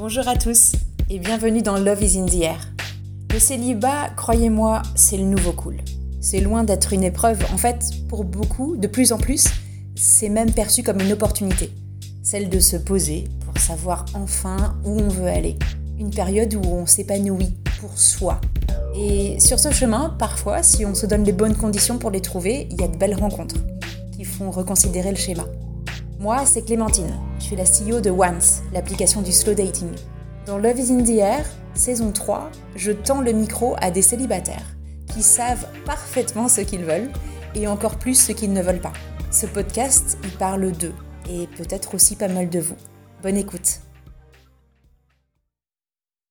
Bonjour à tous et bienvenue dans Love is in the air. Le célibat, croyez-moi, c'est le nouveau cool. C'est loin d'être une épreuve. En fait, pour beaucoup, de plus en plus, c'est même perçu comme une opportunité. Celle de se poser pour savoir enfin où on veut aller. Une période où on s'épanouit pour soi. Et sur ce chemin, parfois, si on se donne les bonnes conditions pour les trouver, il y a de belles rencontres qui font reconsidérer le schéma. Moi, c'est Clémentine. Je suis la CEO de Once, l'application du slow dating. Dans Love is in the Air, saison 3, je tends le micro à des célibataires qui savent parfaitement ce qu'ils veulent et encore plus ce qu'ils ne veulent pas. Ce podcast, il parle d'eux et peut-être aussi pas mal de vous. Bonne écoute.